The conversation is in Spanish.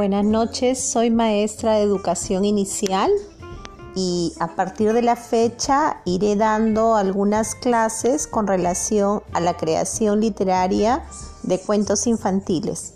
Buenas noches, soy maestra de educación inicial y a partir de la fecha iré dando algunas clases con relación a la creación literaria de cuentos infantiles.